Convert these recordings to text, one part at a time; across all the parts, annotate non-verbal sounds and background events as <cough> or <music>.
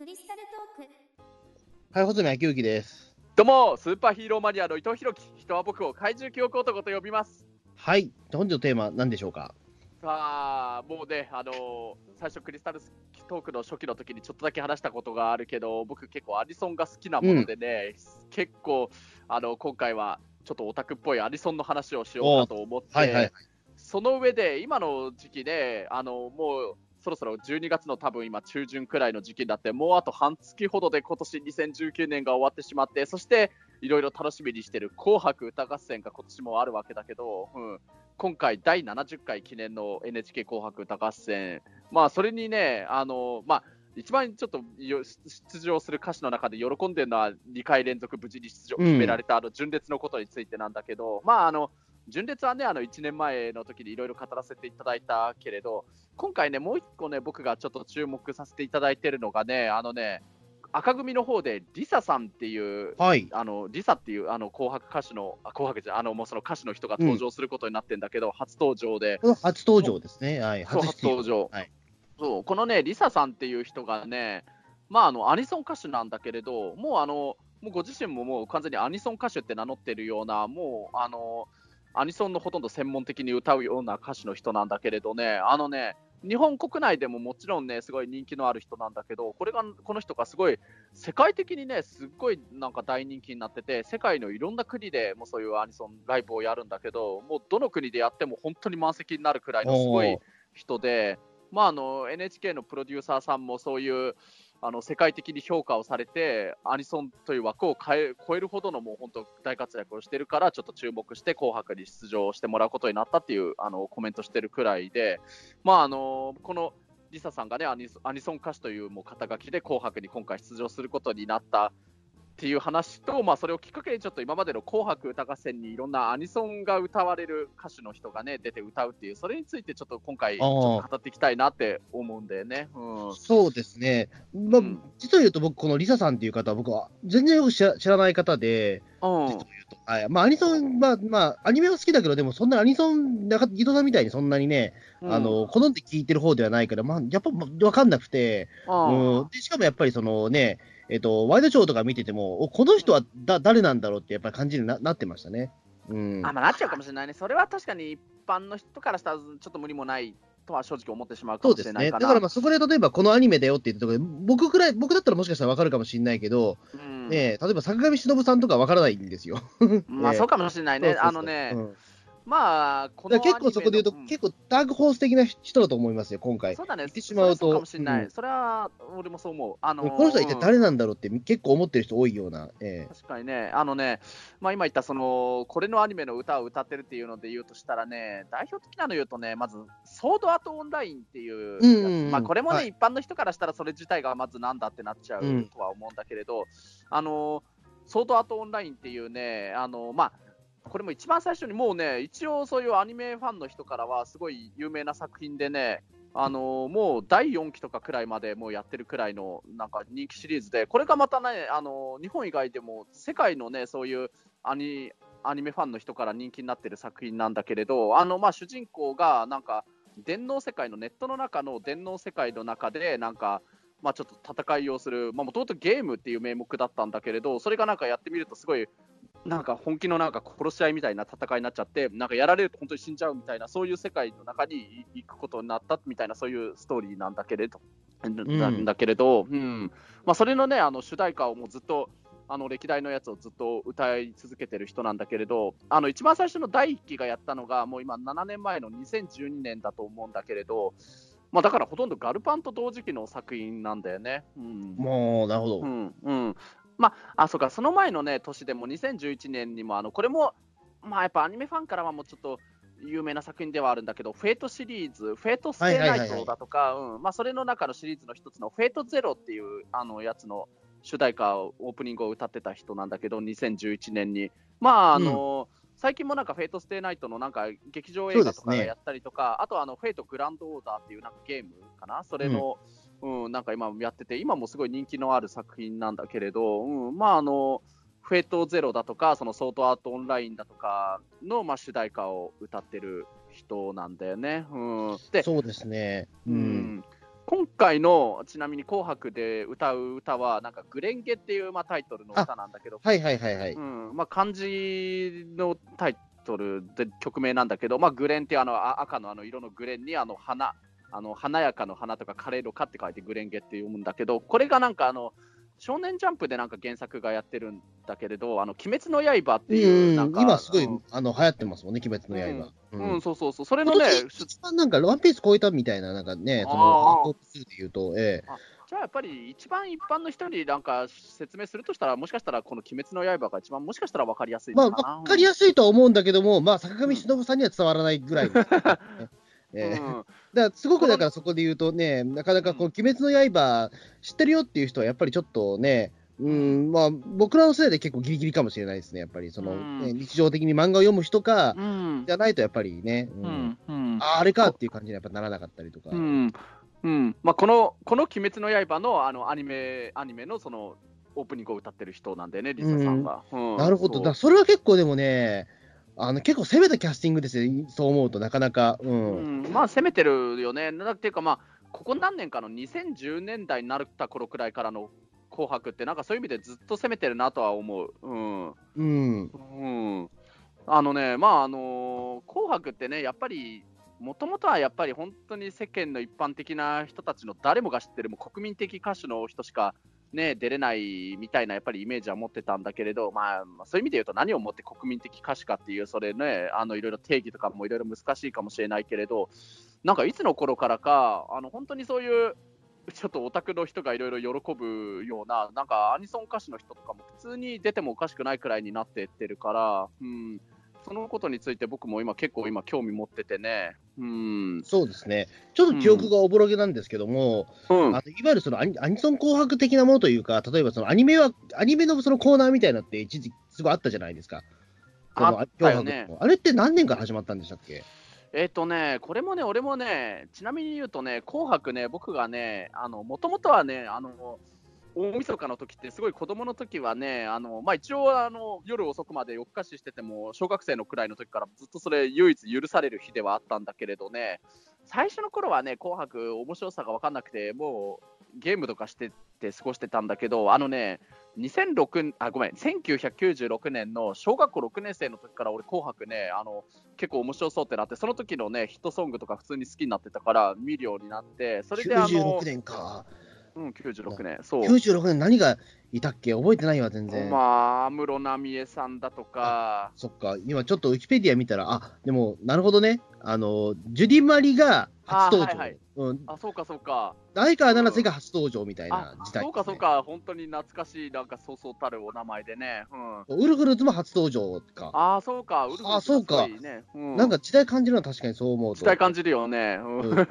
クリスタルトークはい、細見明之です。どうも、スーパーヒーローマニアの伊藤弘樹。人は僕を怪獣記憶男と呼びます。はい、本日のテーマ、何でしょうか？さあ、もうね、あのー最初クリスタルトークの初期の時にちょっとだけ話したことがあるけど、僕結構アニソンが好きなものでね、結構、あの、今回はちょっとオタクっぽいアニソンの話をしようかと思って、はいはい。その上で、今の時期で、あのもうそろそろ12月の多分今、中旬くらいの時期になって、もうあと半月ほどで今年2019年が終わってしまって、そしていろいろ楽しみにしてる紅白歌合戦が今年もあるわけだけど、うん、今回、第70回記念の NHK 紅白歌合戦、まあ、それにね、あのまあ、一番ちょっとよ出場する歌手の中で喜んでるのは2回連続無事に出場うん。決められた、あの純烈のことについてなんだけど、まあ、あの純烈はね、あの1年前の時にいろいろ語らせていただいたけれど、今回ね、もう一個ね、僕がちょっと注目させていただいてるのがね、あのね、赤組の方で、リサさんっていう、はい。あのリサっていうあの紅白歌手の、あ紅白じゃあのもうその歌手の人が登場することになってるんだけど、初登場で、初登場ですね。はい。初登場、はいそうこのね、リサさんっていう人がね、まあ、あのアニソン歌手なんだけれど、もうあのもうご自身ももう完全にアニソン歌手って名乗ってるような、もうあのアニソンのほとんど専門的に歌うような歌手の人なんだけれどね、あのね、日本国内でももちろんね、すごい人気のある人なんだけど、これが、この人がすごい、世界的にね、すっごいなんか大人気になってて、世界のいろんな国でもうそういうアニソンライブをやるんだけど、もうどの国でやっても本当に満席になるくらいのすごい人で、まあ、あの NHK のプロデューサーさんもそういうあの世界的に評価をされて、アニソンという枠を変え超えるほどのもう本当大活躍をしてるから、ちょっと注目して紅白に出場してもらうことになったっていうあのコメントしてるくらいで、まあ、あのこのリサさんがねアニソアニソン歌手というもう肩書きで紅白に今回出場することになったっていう話と、まあ、それをきっかけにちょっと今までの紅白歌合戦にいろんなアニソンが歌われる歌手の人がね出て歌うっていう、それについてちょっと今回、ちょっと語っていきたいなって思うんだよね。うんそうですね。まあうん、実を言うと僕、このリサさんっていう方は、僕は全然よく知らない方で、うん実を言うと。はい。まあ、アニソン、まあ、まあ、アニメは好きだけど、でもそんなアニソン、なんか、ギトさんみたいにそんなにね、あの、好んで聴いてる方ではないから、まあ、やっぱ、まあわかんなくて、うんうん、でしかもやっぱりそのね、えっと、ワイドショーとか見てても、おこの人はだ誰なんだろうってやっぱり感じにななってましたね。うん。あまあ、なっちゃうかもしれないね、それは確かに一般の人からしたらちょっと無理もないとは正直思ってしまうかも。しれないかな。だからまあそこで例えばこのアニメだよって言ったところで、僕くらい、僕だったらもしかしたらわかるかもしれないけど、うんねえ、例えば坂上忍さんとかわからないんですよ。まあ、ねそうかもしれないね、<laughs> あのね、うんまあ、この結構そこで言うと、ん。結構ダークホース的な人だと思いますよ、今回。そうだね、言ってしまうとそれはそうかもしれない、うん。それは俺もそう思う。あのーこの人は一体誰なんだろうって結構思ってる人多いような。ええ。確かにね、あのね、まあ、今言ったその、これのアニメの歌を歌ってるっていうので言うとしたらね、代表的なの言うとね、まず、ソードアートオンラインっていううんうんうん。まあ、これもね、はい。一般の人からしたらそれ自体がまずなんだってなっちゃううんとは思うんだけれど、あのソードアートオンラインっていうね、あのまあ、これも一番最初にもうね、一応そういうアニメファンの人からはすごい有名な作品でね、あのもう第4期とかくらいまでもうやってるくらいのなんか人気シリーズで、これがまたね、あの日本以外でも世界のね、そういうアニアニメファンの人から人気になってる作品なんだけれど、あのまあ主人公がなんか電脳世界のネットの中の電脳世界の中でなんかまあちょっと戦いをする、もともとゲームっていう名目だったんだけれど、それがなんかやってみるとすごいなんか本気のなんか殺し合いみたいな戦いになっちゃって、なんかやられると本当に死んじゃうみたいな、そういう世界の中に行くことになったみたいな、そういうストーリーなんだけれど、なんだけれど、うんまあ、それのね、あの主題歌をもうずっと、あの歴代のやつをずっと歌い続けてる人なんだけれど、あの一番最初の第1期がやったのが、もう今、7年前の2012年だと思うんだけれど、まあ、だからほとんどガルパンと同時期の作品なんだよね。うんもう、なるほど。うんうん、まあ、あ、そうか、その前のね、年でも2011年にも、あのこれも、まあ、やっぱアニメファンからはもうちょっと有名な作品ではあるんだけど、 Fate シリーズ、 Fate/stay night だとか、それの中のシリーズの一つの Fate/Zero っていうあのやつの主題歌を、オープニングを歌ってた人なんだけど、2011年に。まあ、あの、最近もなんか Fate/stay night のなんか劇場映画とかやったりとか、あとあの Fate/Grand Order っていうなんかゲームかな、それの、うんなんか今やってて、今もすごい人気のある作品なんだけれど、うん、まああの、 Fate/Zero だとか、その Sword Art Online だとかの、まあ、主題歌を歌ってる人なんだよね。うん、で、そうですね。う。うんん今回のちなみに紅白で歌う歌は、なんかグレンゲっていう、まあ、タイトルの歌なんだけど、はいはいはいはい。うんまあ、漢字のタイトルで曲名なんだけど、まあ、グレンっていうあのあ赤のあの色のグレンにあの花あの華やかの花とか枯れるかって書いてグレンゲって読むんだけど、これがなんかあの少年ジャンプでなんか原作がやってるんだけれど、あの鬼滅の刃っていう、なんか今すごい、うんあの流行ってますもんね、鬼滅の刃。うん。うん。そうそうそう、それのね、一番なんか、ワンピース超えたみたいな、なんかね、その、トップ2で言うと、ええ。じゃあやっぱり一番一般の人になんか説明するとしたら、もしかしたらこの鬼滅の刃が一番もしかしたら分かりやすいまあ、のかな。わかりやすいとは思うんだけども、まあ、坂上忍さんには伝わらないぐらいね、<laughs> ええ。うん。<laughs> だからすごくだからそこで言うとね、なかなかこう、鬼滅の刃知ってるよっていう人はやっぱりちょっとね、うん、まあ、僕らの世代で結構ギリギリかもしれないですね、やっぱりその、うん。ね日常的に漫画を読む人か、うん。じゃないとやっぱりね、うん。ああれかっていう感じにやっぱならなかったりとか。うん。うん。まあ、この「この鬼滅の刃の」あのアニメアニメのそのオープニングを歌ってる人なんだよね、リサさんが。うん。なるほど、だそれは結構でもね、あの結構攻めたキャスティングですよ、そう思うとなかなか。うんうんまあ攻めてるよね。だっていうか、まあ、ここ何年かの2010年代になった頃くらいからの紅白って、なんかそういう意味でずっと攻めてるなとは思う。うんうん、うん、あのね、まああのー紅白ってね、やっぱり、もともとはやっぱり本当に世間の一般的な人たちの誰もが知ってるもう国民的歌手の人しか、ね、出れないみたいなやっぱりイメージは持ってたんだけれど、まあ、そういう意味で言うと何をもって国民的歌手かっていうそれねあのいろいろ定義とかもいろいろ難しいかもしれないけれどなんかいつの頃からかあの本当にそういうちょっとオタクの人がいろいろ喜ぶようななんかアニソン歌手の人とかも普通に出てもおかしくないくらいになってってるから、うん、そのことについて僕も今結構今興味持っててね。うん。そうですね、ちょっと記憶がおぼろげなんですけども、うん。あのいわゆるそのアニアニソン紅白的なものというか、例えばそのアニメは、アニメのそのコーナーみたいなのって一時すごいあったじゃないですか。あったよね。あれって何年から始まったんでしたっけ？えっ、とね、これもね、俺もね、ちなみに言うとね、紅白ね、僕がね、もともとはね、あの、大晦日の時って、すごい子供の時はね、あのまあ、一応あの、夜遅くまで夜更かししてても、小学生のくらいの時からずっとそれ、唯一許される日ではあったんだけれどね、最初の頃はね、紅白、面白さが分かんなくて、もうゲームとかしてて過ごしてたんだけど、あのね、2006あごめん1996年の小学校6年生の時から俺、紅白ね、あの結構面白そうってなって、その時のねヒットソングとか普通に好きになってたから見るようになって、それであの ?96 年か。うん、96年、そう。96年何がいたっけ？覚えてないわ、全然。まあ、安室奈美恵さんだとか、そっか、今ちょっとウィキペディア見たら、あでも、なるほどね、あのジュディ・マリが初登場、あはいはい。うん、あ、そうかそうか、相川七瀬が初登場みたいあな時代、そうかそう。か、本当に懐かしい、なんかそうそうたるお名前でね、うん、ウルフルズも初登場か。あそうか、ウルフルズあそうか。なんか時代感じるのは確かにそう思うと。時代感じるよね。うん。うん。グ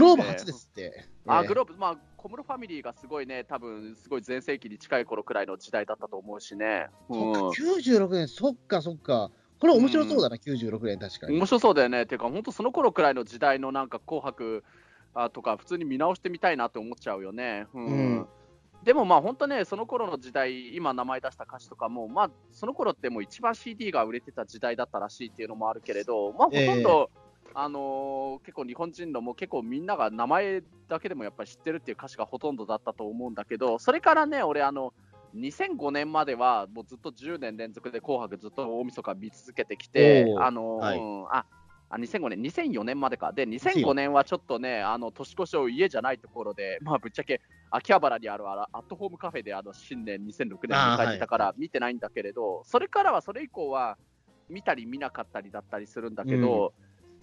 ローブ初ですって。<laughs> あ、ええ。グローブ、まあ、小室ファミリーがすごいね、多分すごい全盛期に近い頃くらいの時代だったと思うしね。そっか、うん96年、そっかそっか。これ面白そうだな、96年確かに。面白そうだよね。ていうか、本当その頃くらいの時代のなんか紅白あとか、普通に見直してみたいなって思っちゃうよね。うんうんでもまあ本当ね、その頃の時代、今名前出した歌手とかも、まあその頃ってもう一番 CD が売れてた時代だったらしいっていうのもあるけれど、まあほとんど、あのー結構日本人のもう結構みんなが名前だけでもやっぱり知ってるっていう歌詞がほとんどだったと思うんだけど、それからね、俺あの、2005年まではもうずっと10年連続で紅白ずっと大晦日見続けてきてあのーはい。うんああ2005年、2004年までか。で、2005年はちょっとね、あの年越しを家じゃないところで、<laughs> まあ、ぶっちゃけ秋葉原にあるアットホームカフェであの新年2006年あー迎えてたから見てないんだけれど、それからはそれ以降は見たり見なかったりだったりするんだけど、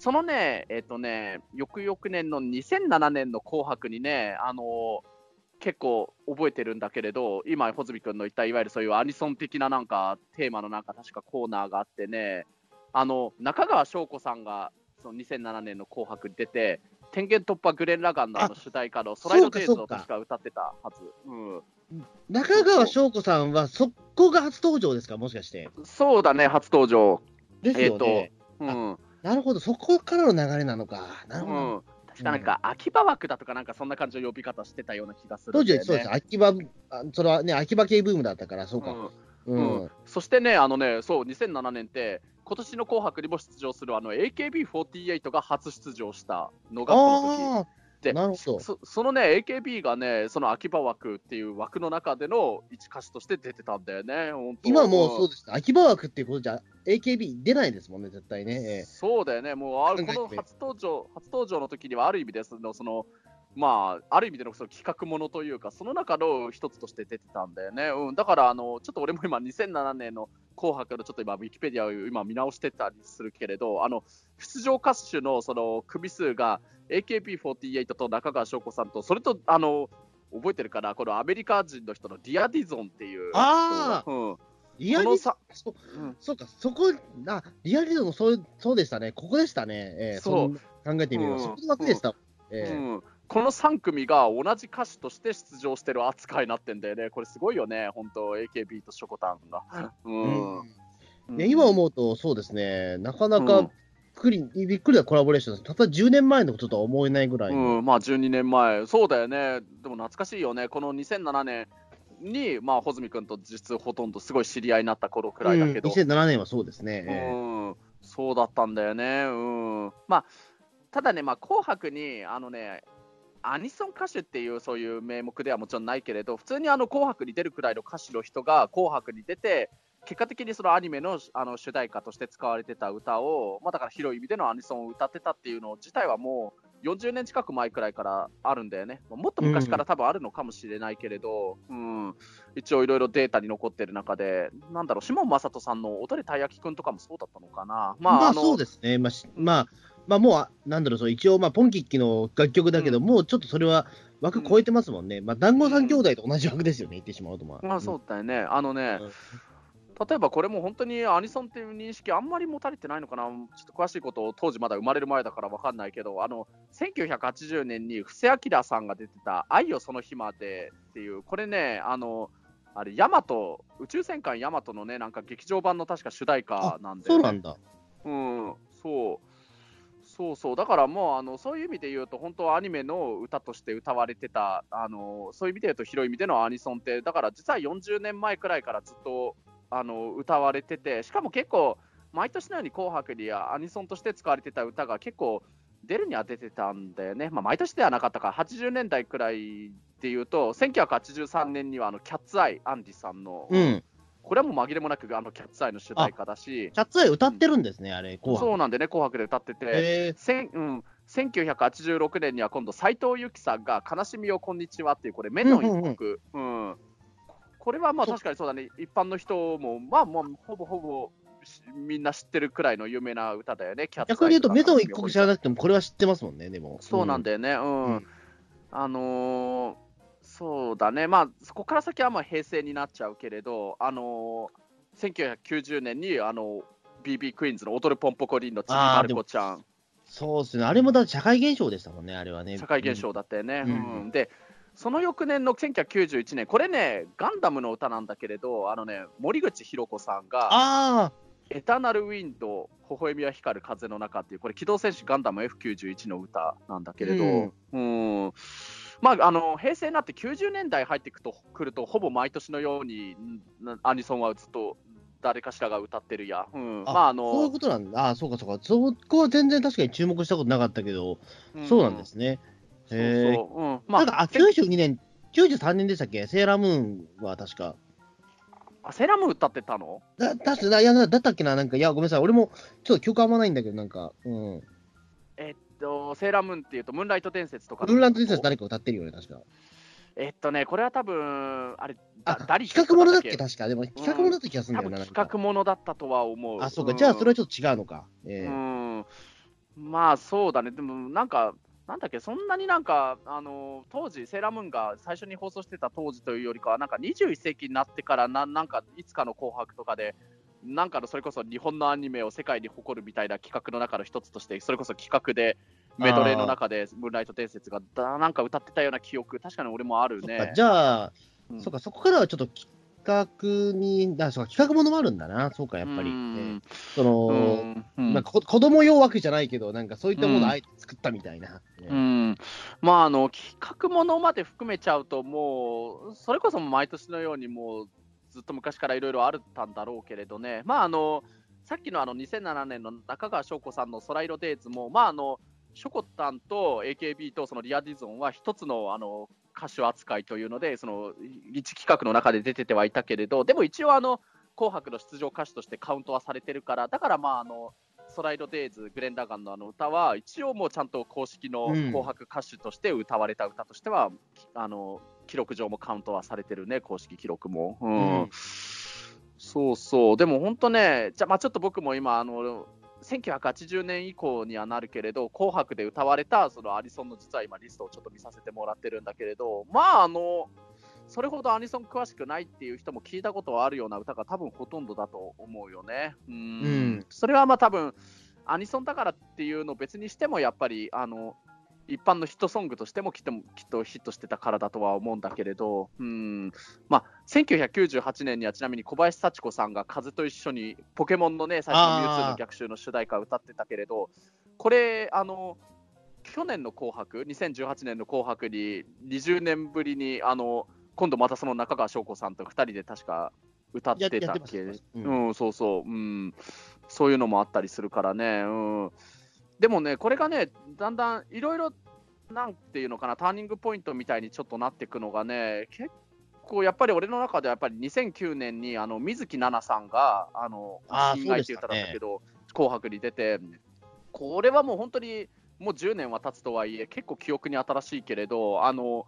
そのね、えっ、とね、翌々年の2007年の紅白にね、あの結構覚えてるんだけれど、今、穂積君の言ったいわゆるそういうアニソン的ななんかテーマのなんか確かコーナーがあってね、あの中川翔子さんがその2007年の紅白に出て、天元突破グレン・ラガンのあの主題歌の空色デイズを確か歌ってたはず。うん中川翔子さんは、そこが初登場ですか、もしかして。そうだね、初登場。ですよね。うんなるほど、そこからの流れなのか。なるほど。うん、確かなんか、秋葉枠だとか、なんかそんな感じの呼び方してたような気がするね、時そうです、秋葉、あそれはね、秋葉系ブームだったから、そうか。うん。うん。うん。そしてね、あのね、そう、2007年って、今年の紅白にも出場するあの AKB48 が初出場したのがこの時で。そそのね、AKB がね、その秋葉枠っていう枠の中での一歌手として出てたんだよね、今もうそうですね、秋葉枠っていうことじゃ、AKB 出ないですもんね、絶対ね。ええそうだよね、もうあこの初登場初登場の時には、ある意味ですの、そのまあ、ある意味でのその企画ものというか、その中の一つとして出てたんだよね。うん、だからあの、ちょっと俺も今、2007年の紅白のちょっと今、ウィキペディアを今見直してたりするけれど、あの出場歌手のその組数が AKB48 と中川翔子さんと、それとあの覚えてるかな、このアメリカ人の人のディア・ディゾンっていう。あー。うん、リアリこのさそうん。そうか、そこ、あリアリズムもそうそうでしたね、ここでしたね、ええそう。考えてみれば、うん。そこの枠でした。ええ。うん、この3組が同じ歌手として出場してる扱いになってんだよね、これすごいよね、本当、AKB とショコタンが。うん。うん。いや今思うと、そうですね、なかなかびっくり,、びっくりなコラボレーションです。たった10年前のこととは思えないぐらい。の。うん、まあ12年前、そうだよね、でも懐かしいよね、この2007年に、まあ、穂積君と実ほとんどすごい知り合いになった頃くらいだけど、うん。2007年はそうですね。ええうん、そうだったんだよね。うん。まあ、ただね、まあ、紅白に、あのね、アニソン歌手っていうそういう名目ではもちろんないけれど、普通にあの紅白に出るくらいの歌手の人が紅白に出て、結果的にそのアニメのあの主題歌として使われてた歌を、まあ、だから広い意味でのアニソンを歌ってたっていうの自体はもう40年近く前くらいからあるんだよね。もっと昔から多分あるのかもしれないけれど、うん、一応いろいろデータに残ってる中で、なんだろう、下正人さんの踊れたい焼きくんとかもそうだったのかな。まあ、あそうですね。まあ、まあ、もうあ、なんだろう、そう一応、まあ、ポンキッキの楽曲だけど、もうちょっとそれは枠超えてますもんね。まあ、団子三兄弟と同じ枠ですよね、言ってしまうと。まあ、まあそうだよね。あのね、うん例えばこれも本当にアニソンっていう認識あんまり持たれてないのかな、ちょっと詳しいことを当時まだ生まれる前だから分かんないけど、あの1980年に布施明さんが出てた愛よその日までっていう、これね、あの、あれ、ヤマト、宇宙戦艦ヤマトのね、なんか劇場版の確か主題歌なんで、そうなんだ。うん、そう。そうそう、だからもうあのそういう意味で言うと、本当はアニメの歌として歌われてた、あのそういう意味で言うと、広い意味でのアニソンって、だから実は40年前くらいからずっとあの歌われてて、しかも結構、毎年のように紅白にアニソンとして使われてた歌が結構出るには出てたんだよね、まあ、毎年ではなかったか。ら、80年代くらいで言うと、1983年にはあのキャッツアイ、アンディさんの、うん。これはもう紛れもなくあのキャッツアイの主題歌だし、キャッツアイ歌ってるんですね、あれ、紅白。そうなんでね、紅白で歌ってて。へせんうん、1986年には今度、斎藤由貴さんが悲しみをこんにちはっていう、これ、目の一曲、うんこれはまあ確かにそうだね、一般の人も、まあ、もうほぼほぼしみんな知ってるくらいの有名な歌だよね、キャッツアイ逆に言うと、メゾン一国国知らなくても、これは知ってますもんね、でも。そうなんだよね、うん。うんあのーそうだね、まあ、そこから先はまあ平成になっちゃうけれど、あのー1990年にあの BB クイーンズの踊るポンポコリンのちびまる子ちゃん。そうですね。あれもだ社会現象でしたもんね、あれはね。社会現象だったよね。うんうんで、その翌年の1991年、これね、ガンダムの歌なんだけれど、あのね、森口博子さんが、あエターナルウィンド、微笑みは光る風の中っていう、これ、機動戦士ガンダム F91 の歌なんだけれど、うん、まあ、あの平成になって90年代入ってくとくると、ほぼ毎年のように、んアニソンはずっと誰かしらが歌ってるや。うん、あ、まあ、あそういうの、ことなんだ。ああ、そうかそうか。そこは全然確かに注目したことなかったけど、そうなんですね。そうへえ。そう、うん、まなんか、あ、92年、93年でしたっけ？セーラームーンは確か。あ、セーラームーン歌ってたの？だ、だいや、だったっけな？なんか、いや、ごめんなさい。俺も、ちょっと記憶あんまないんだけど、なんか、うん。えっと、セーラームーンっていうと、ムーンライト伝説とかのブルーランド伝説誰か歌ってるよね、確か。えっとね、これは多分あれ、あだダリ企画ものだっけ？確か。でも、企画ものだった気がするん多だよな。分企画ものだったとは思う。あ、そうか。んじゃあ、それはちょっと違うのか。ええうん、まあそうだね、でもなんか、なんだっけ、そんなになんか、あの当時、セーラームーンが最初に放送してた当時というよりかは、なんか21世紀になってからな、なんかいつかの紅白とかで、なんかのそれこそ日本のアニメを世界に誇るみたいな企画の中の一つとして、それこそ企画で、メドレーの中で、ムーンライト伝説がだなんか歌ってたような記憶、確かに俺もあるね。じゃあ、うん。そうか、そこからはちょっと企画に、あ、そうか、企画ものもあるんだな。そうか、やっぱり。その、まあ、こ子供用枠じゃないけど、なんかそういったものうん。をあえて作ったみたいな。うねん、まああの企画ものまで含めちゃうと、もうそれこそ毎年のように、もうずっと昔からいろいろあったんだろうけれどね、まああのさっきのあの2007年の中川翔子さんの空色デイズも、まああのショコタンと AKB とそのリアディゾンは一つのあの歌手扱いというので、その一企画の中で出ててはいたけれど、でも一応あの、紅白の出場歌手としてカウントはされてるから、だからまああの、ストライドデイズ、グレン・ラガンのあの歌は、一応もうちゃんと公式の紅白歌手として歌われた歌としては、うん、あの記録上もカウントはされてるね、公式記録も。うん、うん、そうそう、でも本当ね、じゃまあ、ちょっと僕も今あの、1980年以降にはなるけれど、紅白で歌われたそのアリソンの実は今、リストをちょっと見させてもらってるんだけれど、まあ、あの、それほどアニソン詳しくないっていう人も聞いたことはあるような歌が多分ほとんどだと思うよね。うん。うんそれはまあ多分アニソンだからっていうのを別にしてもやっぱりあの一般のヒットソングとしてもきっときっとヒットしてたからだとは思うんだけれど、うん。まあ、1998年にはちなみに小林幸子さんが風と一緒にポケモンのね最初のミュウツーの逆襲の主題歌を歌ってたけれど、これあの、去年の紅白、2018年の紅白に20年ぶりにあの今度またその中川翔子さんと2人で確か歌ってたっけ、うん、うん、そうそう、うん、そういうのもあったりするからね、うん、でもね、これがね、だんだんいろいろ、なんていうのかな、ターニングポイントみたいにちょっとなっていくのがね、結構やっぱり俺の中ではやっぱり2009年にあの水木奈々さんが、あの、新外っていう歌だったけど、ね、紅白に出て、これはもう本当に、もう10年は経つとはいえ、結構記憶に新しいけれど、あの、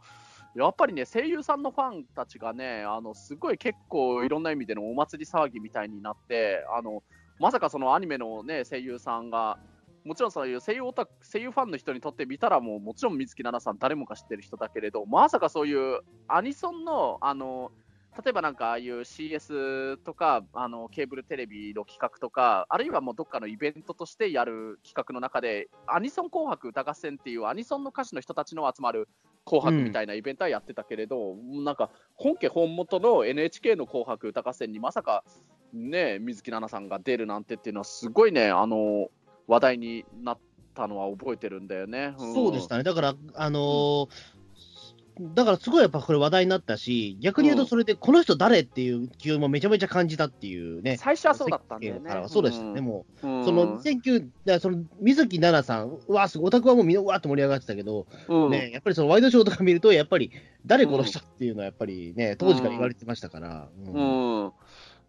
やっぱりね、声優さんのファンたちがね、あのすごい結構いろんな意味でのお祭り騒ぎみたいになって、あのまさかそのアニメの、ね、声優さんが、もちろんそういう声優オタ声優ファンの人にとってみたら、もうもちろん水木奈々さん、誰もが知ってる人だけれど、まさかそういうアニソンの、あの例えばなんかああいう CS とかあのケーブルテレビの企画とか、あるいはもうどっかのイベントとしてやる企画の中で、アニソン紅白歌合戦っていうアニソンの歌手の人たちの集まる紅白みたいなイベントはやってたけれど、うん、なんか本家本元の NHK の紅白歌合戦にまさかね水木奈々さんが出るなんてっていうのはすごいねあの話題になったのは覚えてるんだよね。うん、そうでしたね。だからあのーだからすごいやっぱこれ話題になったし、逆に言うとそれでこの人誰っていう気温もめちゃめちゃ感じたっていうね。最初はそうだったんだよね。そうですね、もう、その2009、その水木奈々さん、うわ、すごい、オタクはもうみんなわーって盛り上がってたけど、うん、ね、やっぱりそのワイドショーとか見ると、やっぱり誰この人っていうのはやっぱりね、当時から言われてましたから。うん、うん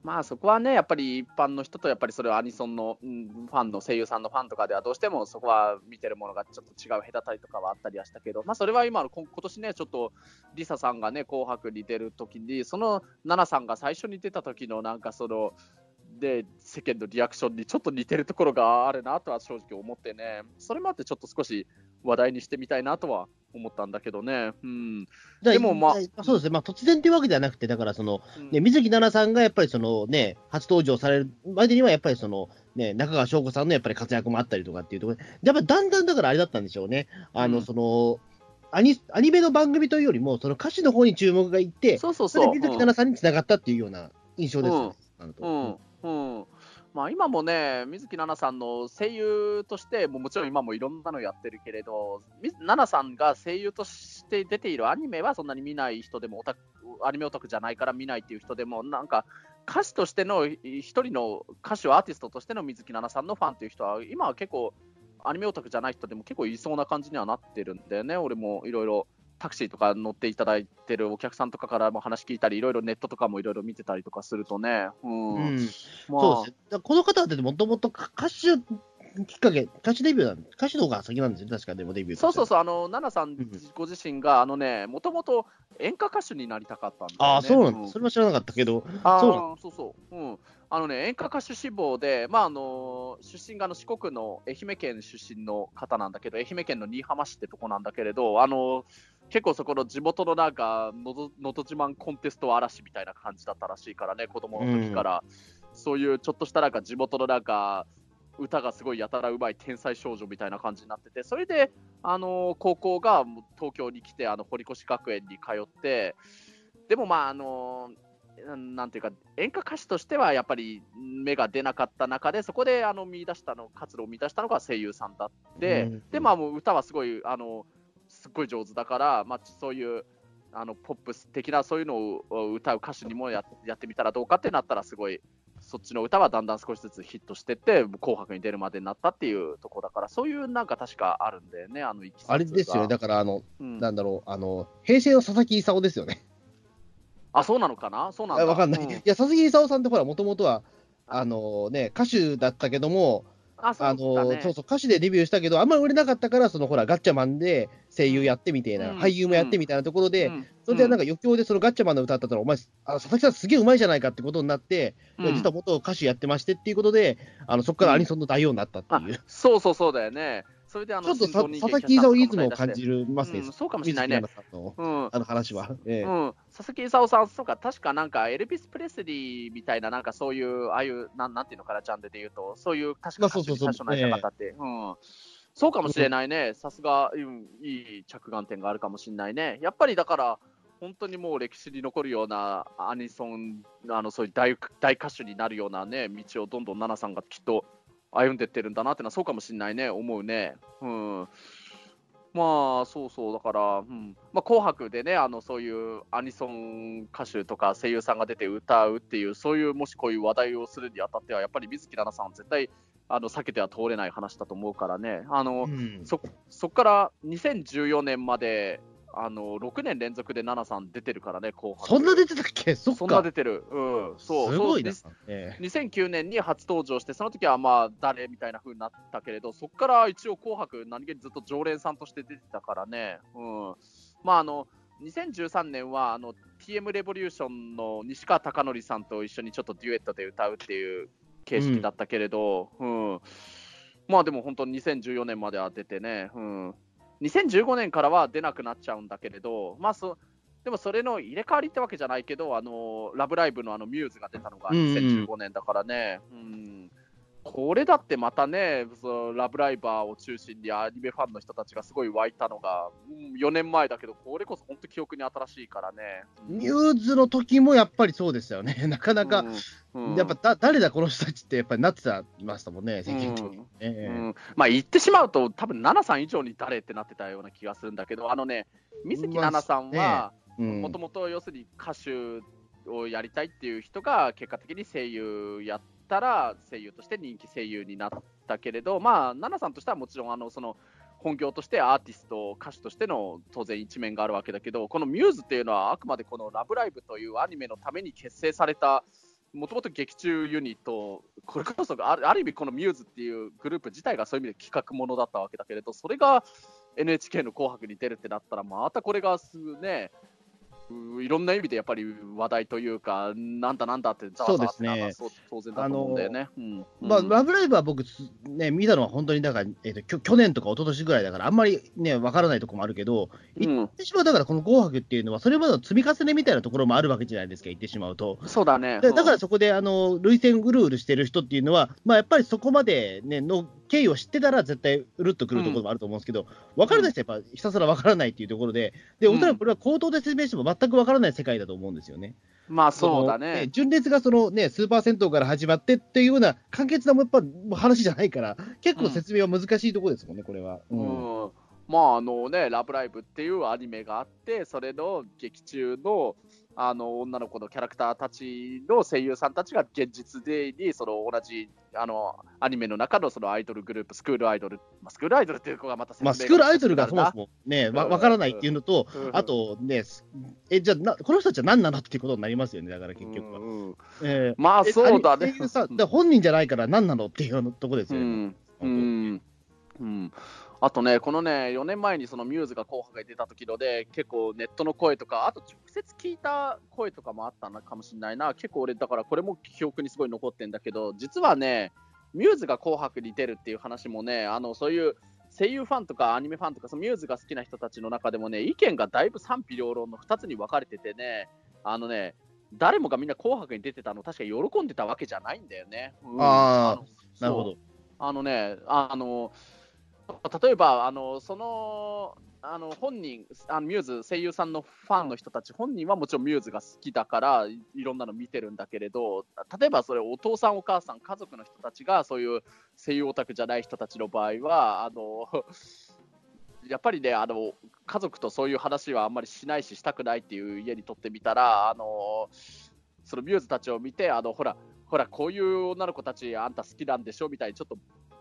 まあそこはね、やっぱり一般の人とやっぱりそれはアニソンの、ファンの声優さんのファンとかではどうしてもそこは見てるものがちょっと違う隔たりとかはあったりはしたけど、まあそれは今の今年ね、ちょっとリサさんがね、紅白に出るときに、その奈々さんが最初に出た時のなんかその、で世間のリアクションにちょっと似てるところがあるなとは正直思ってね、それもあってちょっと少し話題にしてみたいなとは思ったんだけどね。うん、でもまあ、そうですね、まあ、突然というわけではなくて、だからその、ね、水木奈々さんがやっぱりその、ね、初登場されるまでには、やっぱりその、ね、中川翔子さんのやっぱり活躍もあったりとかっていうところ。で、やっぱりだんだんだからあれだったんでしょうね。あの、その、アニアニメの番組というよりも、その歌詞の方に注目がいって、そうそうそう。それで水木奈々さんにつながったっていうような印象です、ね、うん、うん。うんまあ、今もね、水木奈々さんの声優として、ももちろん今もいろんなのやってるけれど、奈々さんが声優として出ているアニメはそんなに見ない人でも、アニメオタクじゃないから見ないっていう人でも、なんか歌手としての一人の歌手、アーティストとしての水木奈々さんのファンっていう人は、今は結構、アニメオタクじゃない人でも結構いそうな感じにはなってるんだよね、俺もいろいろタクシーとか乗っていただいてるお客さんとかからも話聞いたり、いろいろネットとかもいろいろ見てたりとかするとね、うん、うん、まあ、そうですこの方ってもともと歌手きっかけ、歌手デビューなん歌手の方が先なんですよ、確かでもデビューそうそうそう、あの、奈々さんご自身が、あのね、もともと演歌歌手になりたかったんだ、ね、ああ、そうなんだ、それは知らなかったけど、あそうそうそう、うん。あのね、演歌歌手志望で、まああの出身がの四国の愛媛県出身の方なんだけど、愛媛県の新居浜市ってとこなんだけれど、あの結構そこの地元のなんかのど、自慢コンテスト嵐みたいな感じだったらしいからね、子供の時から、うん、そういうちょっとしたなんか地元のなんか、歌がすごいやたらうまい天才少女みたいな感じになってて、それで、あの高校が東京に来て、あの堀越学園に通って、でもまあ、あのなんていうか、演歌歌手としてはやっぱり芽が出なかった中で、そこであの見出したの、活動を見出したのが声優さんだって、うん、で、まあ、もう歌はすごい、あのすっごい上手だから、まあ、そういうあのポップス的なそういうのを歌う歌手にもややってみたらどうかってなったら、すごい、そっちの歌はだんだん少しずつヒットしてって、紅白に出るまでになったっていうところだから、そういうなんか確かあるんだよね、あのあれですよね、だからあの、うん、なんだろう、あの平成の佐々木勲ですよね。あ、そうなのかな？そうなんだ。わかんない。うん、いや、佐々木勲さんってほら、もともとは、あのね、歌手だったけども、あそう、ね、そうそう歌手でデビューしたけど、あんまり売れなかったから、そのほら、ガッチャマンで声優やってみたいな、うん、俳優もやってみたいなところで、うん、それでなんか余興でそのガッチャマンの歌ったら、お前、あ佐々木さん、すげえうまいじゃないかってことになって、うん、実は元歌手やってましてっていうことで、あのそこからアニソンの代表になったっていう。そうそうそうだよね。それであのちょっと佐々木勲イズムを感じるますね、うん、そうかもしれないね。うん、あの話は、ええ。うん。佐々木勲さんとか、確かなんかエルビス・プレスリーみたいな、なんかそういう、ああいう、なんなんていうのかな、ジャンルで言うと、そういう確か最初の方って、うん、そうかもしれないね、さすが、うん、いい着眼点があるかもしれないね。やっぱりだから、本当にもう歴史に残るようなアニソン、あのそういう大大歌手になるようなね、道をどんどん奈々さんがきっと歩んでってるんだなってのはそうかもしれないね、思うね。うん。まあ、そうそう、だから、うん。まあ、紅白でね、あのそういうアニソン歌手とか声優さんが出て歌うっていう、そういう、もしこういう話題をするにあたっては、やっぱり水木奈々さんは絶対あの避けては通れない話だと思うからね、あの、うん、そこから2014年まであの6年連続で奈々さん出てるからね、後半。そんな出てたっけ？そそんな出てる。うん、そう。すごいな。えー、2009年に初登場して、その時はまあ、誰みたいな風になったけれど、そこから一応紅白、何気にずっと常連さんとして出てたからね。うん。まあ、あの、2013年はあの TM レボリューションの西川貴教さんと一緒にちょっとデュエットで歌うっていう形式だったけれど、うん、うん、まあでも本当に2014年までは出てね、うん、2015年からは出なくなっちゃうんだけれど、まあそでもそれの入れ替わりってわけじゃないけど、あのラブライブのあのミューズが出たのが2015年だからね、うん、うん、これだってまたね、そのラブライバーを中心にアニメファンの人たちがすごい湧いたのが、うん、4年前だけど、これこそ本当記憶に新しいからね。ミューズの時もやっぱりそうですよね、<laughs> なかなか、うんうん、やっぱだ誰だ、この人たちってやっぱりなってたましたもんね、うん。えー、まあ言ってしまうと、多分奈々さん以上に誰ってなってたような気がするんだけど、あのね、水木奈々さん。は、もともと要するに歌手をやりたいっていう人が、結果的に声優やって、ったら声優として人気声優になったけれど、まあ、奈々さんとしてはもちろんあのその本業としてアーティスト、歌手としての当然一面があるわけだけど、このミューズっていうのはあくまでこのラブライブというアニメのために結成された、もともと劇中ユニット、これこそある意味このミューズっていうグループ自体がそういう意味で企画ものだったわけだけれど、それが NHK の紅白に出るってなったら、またこれがすぐね、いろんな意味でやっぱり話題というか、なんだなんだってざわざわってね、当然だと思うんだよね。まあ、ラブライブは僕、ね、見たのは本当にだから、えーと、去年とか一昨年ぐらいだから、あんまりね、わからないところもあるけど、言ってしまう、だからこの紅白っていうのは、それまでの積み重ねみたいなところもあるわけじゃないですか、言ってしまうと。そうだね。だからそこで、あの、涙腺うるうるしてる人っていうのは、まあ、やっぱりそこまでね、の経緯を知ってたら絶対うるっとくるところもあると思うんですけど、分からない人はやっぱひたすら分からないっていうところで、で、おそらくこれは口頭で説明しても全く分からない世界だと思うんですよね。まあそうだね。純烈がそのね、スーパー銭湯から始まってっていうような簡潔なやっぱ話じゃないから、結構説明は難しいところですもんね、これは。うん、うんまああのね、ラブライブっていうアニメがあって、それの劇中のあの女の子のキャラクターたちの声優さんたちが現実でにその同じあのアニメの中のそのアイドルグループ、スクールアイドル、まあ、スクールアイドルっていう子がまたまあ、スクールアイドルがそもそもね、わ、分からないっていうのと、うん、あとね、え、じゃあこの人たちは何なのっていうことになりますよね、だから結局は。うんえー、まあそうだね。さ本人じゃないから何なのっていうところですよね。うん、うんあとね、このね、4年前にそのミューズが紅白に出た時ので、結構ネットの声とか、あと直接聞いた声とかもあったのかもしれないな。結構俺、だからこれも記憶にすごい残ってんだけど、実はね、ミューズが紅白に出るっていう話もね、あの、そういう声優ファンとかアニメファンとか、そのミューズが好きな人たちの中でもね、意見がだいぶ賛否両論の2つに分かれててね、あのね、誰もがみんな紅白に出てたの、確か喜んでたわけじゃないんだよね。うん、ああ、なるほど。あのね、あの、例えば、あのそのあの本人あの、ミューズ、声優さんのファンの人たち、本人はもちろんミューズが好きだからい、いろんなの見てるんだけれど、例えばそれ、お父さん、お母さん、家族の人たちが、そういう声優オタクじゃない人たちの場合は、あの <laughs> やっぱりねあの、家族とそういう話はあんまりしないし、したくないっていう家にとってみたら、あのそのミューズたちを見て、あのほら、ほら、こういう女の子たち、あんた好きなんでしょ？みたいに、ちょっと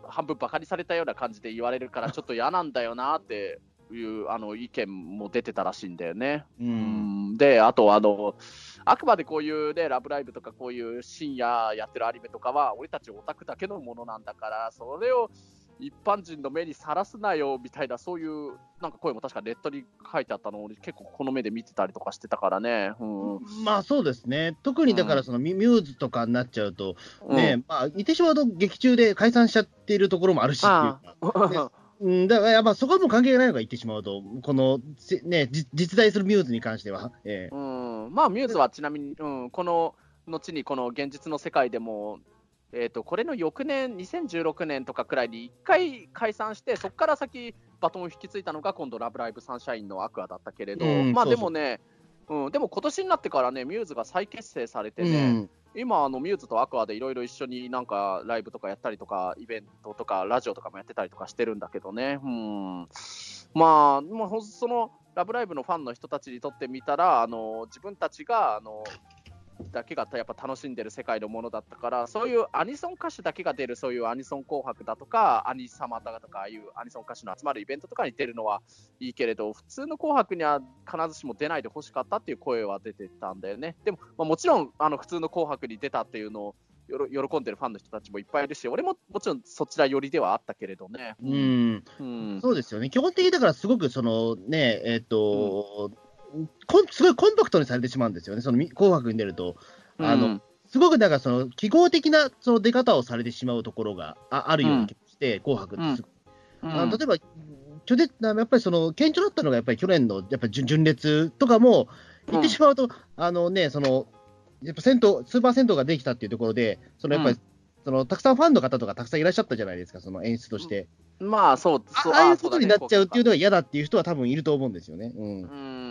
半分バカにされたような感じで言われるから、ちょっと嫌なんだよなっていうあの意見も出てたらしいんだよね。う。うんんで、あとあの、あくまでこういうね、ラブライブとかこういう深夜やってるアニメとかは、俺たちオタクだけのものなんだから、それを一般人の目にさらすなよみたいな、そういうなんか声も確かネットに書いてあったのを、俺結構この目で見てたりとかしてたからね。うん。まあそうですね。特にだからそのミミューズとかになっちゃうと、ね、まあ、言ってしまうと劇中で解散しちゃっているところもあるしっていうか。あうん、だから、まあ、そこはもう関係がないのが言ってしまうと、この、せね、じ実在するミューズに関しては。ええうん、まあ、ミューズはちなみに、うん、この後にこの現実の世界でも、えー、とこれの翌年、2016年とかくらいに1回解散して、そこから先、バトンを引き継いだのが今度、ラブライブサンシャインのアクアだったけれど、まあうんそうそう。でもね、うん、でも今年になってからね、ミューズが再結成されてうね、ん。今、あのミューズとアクアでいろいろ一緒になんかライブとかやったりとか、イベントとか、ラジオとかもやってたりとかしてるんだけどね、うん、まあ、まあ、そのラブライブのファンの人たちにとってみたら、あの自分たちがあのだけがやっぱ楽しんでる世界のものだったから、そういうアニソン歌手だけが出る、そういうアニソン紅白だとか、アニサマだとか、ああいうアニソン歌手の集まるイベントとかに出るのはいいけれど、普通の紅白には必ずしも出ないでほしかったっていう声は出てたんだよね。でも、まあ、もちろんあの普通の紅白に出たっていうのを喜んでるファンの人たちもいっぱいいるし、俺ももちろんそちら寄りではあったけれどね。うん。うんそうですよね。基本的にだからすごくそのね、えっ、と、こんすごいコンパクトにされてしまうんですよね。そのみ紅白に出ると。あのうんすごくだからその記号的なその出方をされてしまうところがああるような気がして、紅白ってすごくあの例えば、去年やっぱりその顕著だったのが、やっぱり去年のやっぱ純純烈とかも、言ってしまうと、あのね、そのやっぱ銭湯、スーパー銭湯ができたっていうところで、そのやっぱり、うん。そのたくさんファンの方とかたくさんいらっしゃったじゃないですか、その演出として。まあそう、そうあああいうことになっちゃうっていうののが嫌だっていう人は多分いると思うんですよね。うん。う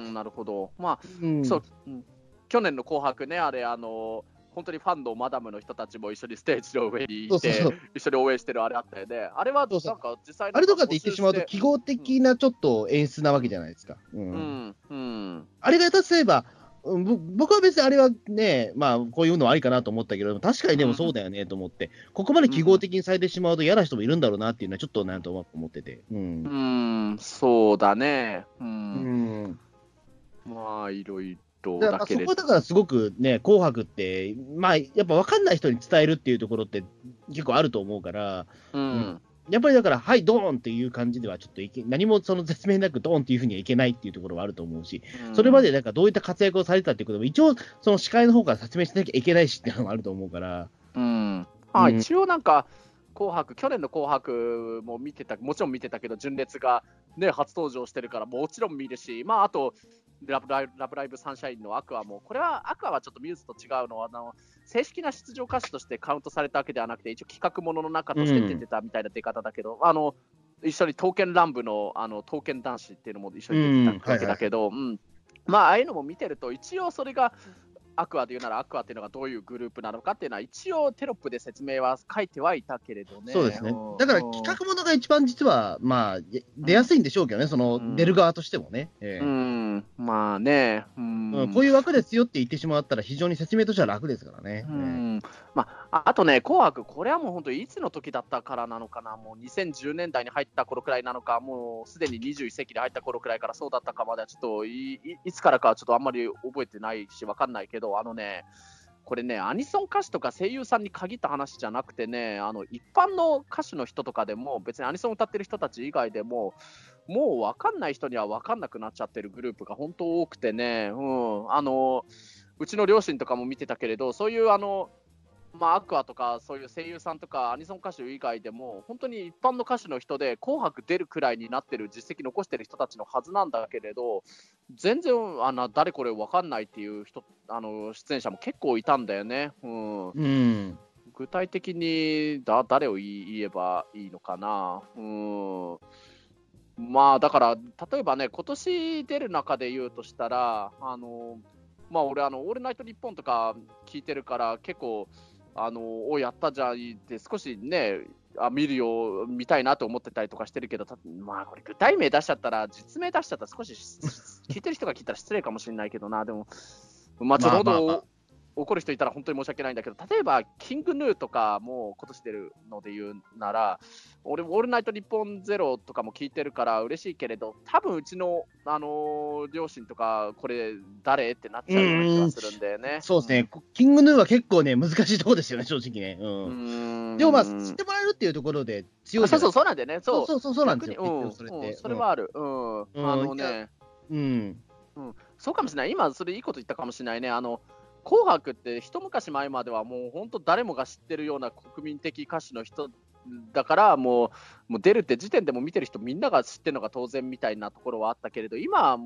ん、なるほど。まあ、うんそう、うん去年の紅白ね、あれ、あの本当にファンのマダムの人たちも一緒にステージの上にいて、そうそうそう一緒に応援してるあれあったよね。あれはなんか実際あれとかって言ってしまうと、記号的なちょっと演出なわけじゃないですか。うんうん、うん、あれが例えば、僕は別にあれはね、まあ、こういうのはありかなと思ったけど、確かにでもそうだよねと思って、ここまで記号的にされてしまうと嫌な人もいるんだろうなっていうのは、ちょっとなんと思ってて。うんうん、そうだね。う、うんんまあ、いろいろだからそだけれど。こはだからすごくね、紅白って、まあ、やっぱ分かんない人に伝えるっていうところって結構あると思うから、うん、やっぱりだから、はい、ドーンっていう感じではちょっといけ、何もその説明なくドーンっていうふうにはいけないっていうところはあると思うし、それまでなんかどういった活躍をされてたっていうことも、一応、その司会の方から説明しなきゃいけないしっていうのもあると思うから、うん、あうん。一応なんか、紅白、去年の紅白も見てた、もちろん見てたけど、純烈が、ね、初登場してるから、もちろん見るし、まあ、あとラブライブ、ラブライブサンシャインのアクアも、これは、アクアはちょっとミューズと違うのは、あの正式な出場歌手としてカウントされたわけではなくて、一応企画ものの中として出てたみたいな出方だけど、あの一緒に刀剣乱舞のあの刀剣男子っていうのも一緒に出てたわけだけど、うん。まあ、ああいうのも見てると、一応それが、アクアで言うならアクアっていうのがどういうグループなのかっていうのは一応テロップで説明は書いてはいたけれどね。そうですね。ん。だから企画ものが一番実は、まあ、や出やすいんでしょうけどね、そのうん出る側としてもね。ええ。うん、まあね、うん。うん。こういう枠ですよって言ってしまったら、非常に説明としては楽ですからね。うん。まあ、ああとね、紅白、これはもう本当、いつの時だったからなのかな、もう2010年代に入った頃くらいなのか、もうすでに21世紀に入った頃くらいからそうだったかまでは、ちょっといいいつからかはちょっとあんまり覚えてないし、わかんないけど、あのね、これね、アニソン歌手とか声優さんに限った話じゃなくてね、あの一般の歌手の人とかでも、別にアニソン歌ってる人たち以外でも、もう分かんない人には分かんなくなっちゃってるグループが本当多くてね、うん、あのうちの両親とかも見てたけれど、そういうあの、まあ、アクアとか、そういう声優さんとか、アニソン歌手以外でも、本当に一般の歌手の人で、紅白出るくらいになってる実績残してる人たちのはずなんだけれど、全然あの誰これ分かんないっていう人あの出演者も結構いたんだよね。うん、うん。具体的にだ誰を言えばいいのかな。うんまあだから、例えばね、今年出る中で言うとしたら、あのまあ、俺あの、オールナイトニッポンとか聞いてるから、結構、あのをやったじゃんって、少しね、あ見るよ、見たいなと思ってたりとかしてるけど、まあ、これ、具体名出しちゃったら、実名出しちゃったら、少し聞いてる人が聞いたら失礼かもしれないけどな、でも、まあ、ちょうど、まあまあまあ怒る人いたら本当に申し訳ないんだけど、例えば、キングヌーとかも今年出るので言うなら、俺、オールナイト日本ゼロとかも聞いてるから嬉しいけれど、多分うちの、あのー両親とか、これ、誰？ってなっちゃうような気がするんだよね。そうですね、キングヌーは結構ね、難しいところですよね、正直ね。ううんん。でもまあ、うん知ってもらえるっていうところで強いあそうそう、そうなんだよね。そうそうそうそうなんですよ、うんそれって。うんそれはある。うん。うんあのいやね、うん。そうかもしれない。今、それいいこと言ったかもしれないね。あの、紅白って一昔前まではもう本当誰もが知ってるような国民的歌手の人だからもうもう出るって時点でも見てる人みんなが知ってるのが当然みたいなところはあったけれど今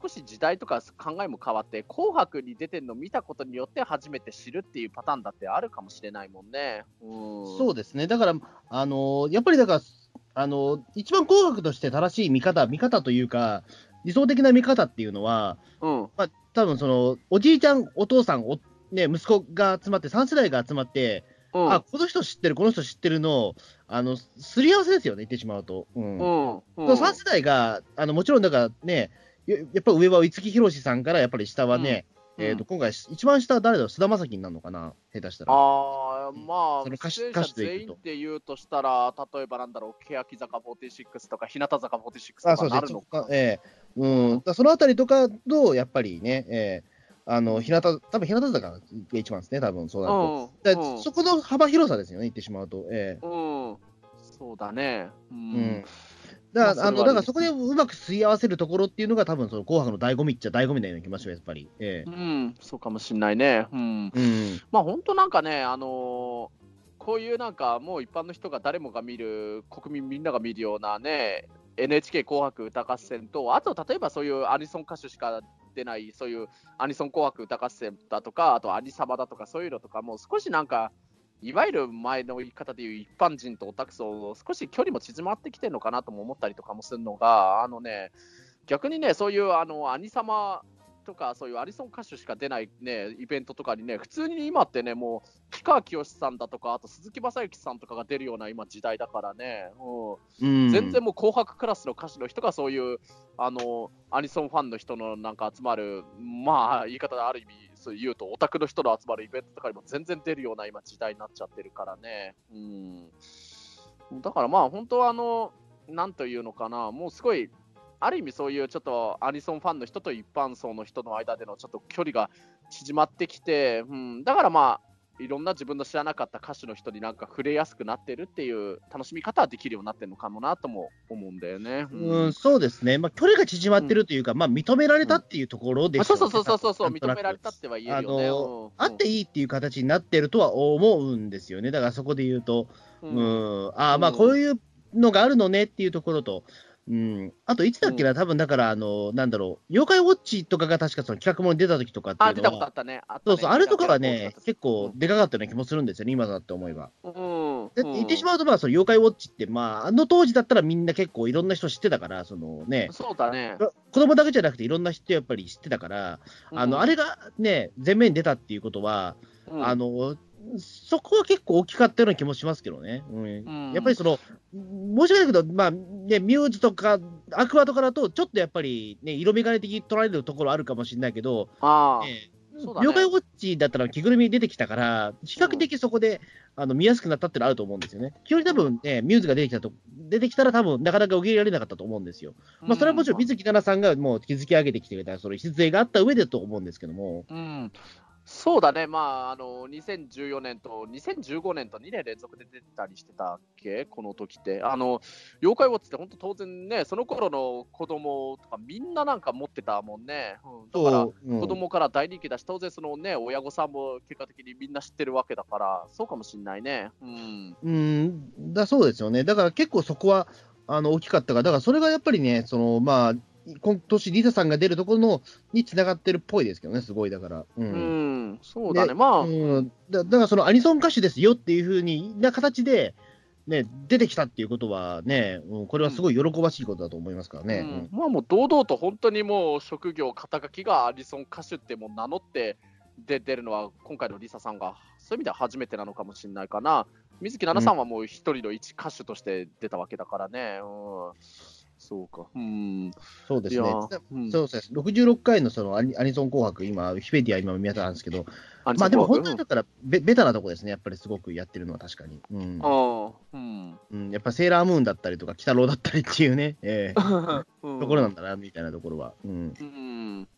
少し時代とか考えも変わって紅白に出てるのを見たことによって初めて知るっていうパターンだってあるかもしれないもんね。うん、そうですね、だから、あのやっぱりだから、あの一番紅白として正しい見方、見方というか、理想的な見方っていうのは、うん。まあ多分そのおじいちゃん、お父さん、おね、息子が集まって、3世代が集まって、うん。あこの人知ってる、この人知ってるのを、あのすり合わせですよね、言ってしまうと。うんうん。うんその3世代が、あのもちろんだからね、ややっぱ上は五木ひろしさんから、やっぱり下はね、うんえーと今回、一番下は誰だろう、菅田将暉になるのかな、下手したら。ああ、まあ、その歌手歌手全員って言うとしたら、例えばなんだろう、欅坂46とか、日向坂46あとかなるのか。ええ。うん、だからそのあたりとかと、やっぱりね、ええ。あの日向、多分日向坂が一番ですね、多分そうなると。だからうん。そこの幅広さですよね、言ってしまうと。ええ。うん、そうだね。ううんん。だから、あの、だからそこでうまく吸い合わせるところっていうのが、多分その紅白の醍醐味っちゃ醍醐味なような気がしますよ、やっぱり。ええうん、そうかもしんないね。うん。うん。まあ、本当なんかね、あのーこういうなんか、もう一般の人が誰もが見る、国民みんなが見るようなね、NHK 紅白歌合戦と、あと例えばそういうアニソン歌手しか出ない、そういうアニソン紅白歌合戦だとか、あとアニサマだとか、そういうのとかも少しなんか、いわゆる前の言い方でいう一般人とオタク層、少し距離も縮まってきてるのかなとも思ったりとかもするのが、あのね、逆にね、そういうあのアニサマとか、そういうアニソン歌手しか出ないね、イベントとかにね、普通に今ってね、もう、氷川きよしさんだとか、あと鈴木雅之さんとかが出るような今時代だからね、うんうん、全然もう紅白クラスの歌手の人がそういう、あの、アニソンファンの人のなんか集まる、まあ、言い方である意味、そう言うと、オタクの人の集まるイベントとかにも全然出るような今時代になっちゃってるからね。うん。だからまあ、本当はあの、何というのかな、もうすごい、ある意味そういうちょっとアニソンファンの人と一般層の人の間でのちょっと距離が縮まってきて、うん、だからまあ、いろんな自分の知らなかった歌手の人になんか触れやすくなってるっていう楽しみ方はできるようになってるのかもなとも思うんだよね。うん、そうですね、まあ、距離が縮まってるというか、まあ、認められたっていうところでまあすよねそうそうそうそうそう、認められたっては言えるよね。あのあっていいっていう形になってるとは思うんですよね、だからそこで言うと、ううんん、ああ、まあ、うんこういうのがあるのねっていうところと、うん、あといつだっけな、多分だから、あの、なんだろう、妖怪ウォッチとかが確かその企画もに出た時とかってあ、いうのは出たことあっ、たね。ねそうそう、あれとかはね、結う構でかかったような気もするんですよね、今だって思えば。ん。で言ってしまうと、まあ、その妖怪ウォッチって、まあ、あの当時だったらみんな結構いろんな人知ってたから、そのね、そうだね。子供だけじゃなくていろんな人やっぱり知ってたから、あの、あれがね、前面に出たっていうことは、うん、あの、そこは結構大きかったような気もしますけどね。うんうんやっぱりその、申し訳ないけど、まあ、ね、ミューズとか、アクアとかだと、ちょっとやっぱり、ね、色眼鏡的に捉えるところあるかもしれないけど、ああ、ええそうだね妖怪ウォッチだったら着ぐるみ出てきたから、比較的そこで、あの見やすくなったってのはあると思うんですよね。基本多分、ね、ミューズが出てきたと、出てきたら多分なかなか受け入れられなかったと思うんですよ。まあ、それはもちろん水木奈々さんがもう築き上げてきてくれた、その礎があった上でと思うんですけども。うん、そうだね、まあ、あの2014年と2015年と2年連続で出てたりしてたっけ、この時って。あの妖怪ウォッチって本当当然ね、その頃の子供とかみんななんか持ってたもんね。うん、だから子供から大人気だし、当然そのね、親御さんも結果的にみんな知ってるわけだから、そうかもしんないね。うん。うん、だそうですよね。だから結構そこはあの大きかったから、だからそれがやっぱりね、そのまあ、今年リサさんが出るところのにつながってるっぽいですけどね、すごいだから。ううんん、そうだね、でまあ、うん、だだからそのアニソン歌手ですよっていうふうにな形で、ね、出てきたっていうことはね、うん、これはすごい喜ばしいことだと思いますからね。うんまあもう堂々と本当にもう職業、肩書きがアリソン歌手ってもう名乗って出てるのは、今回のリサさんが、そういう意味では初めてなのかもしれないかな。水木奈々さんはもう一人の一歌手として出たわけだからね。うんそうか。うん。そうですねそうですね。66回のそのアニアニソン紅白、今、ウィキペディア今見たんですけど、あまあでも本当だからベ、ベタなとこですね。やっぱりすごくやってるのは確かに。うん。ああ、うん。うん、やっぱセーラームーンだったりとか、鬼太郎だったりっていうね、<laughs> ええうんところなんだな、みたいなところは。うん。うん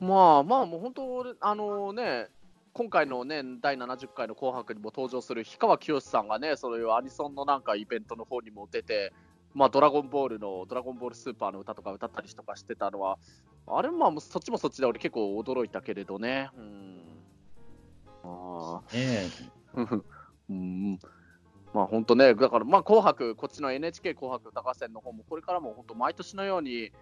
まあまあ、もう本当、あのね、今回のね、第70回の紅白にも登場する氷川きよしさんがね、そういうアニソンのなんかイベントの方にも出て、まあ、ドラゴンボールの、ドラゴンボールスーパーの歌とか歌ったりとかしてたのは、あれ、まあ、そっちもそっちで俺結構驚いたけれどね。うん。ああ。えうんまあ本当ね、だからまあ紅白、こっちの NHK 紅白歌合戦の方も、これからも本当、毎年のように、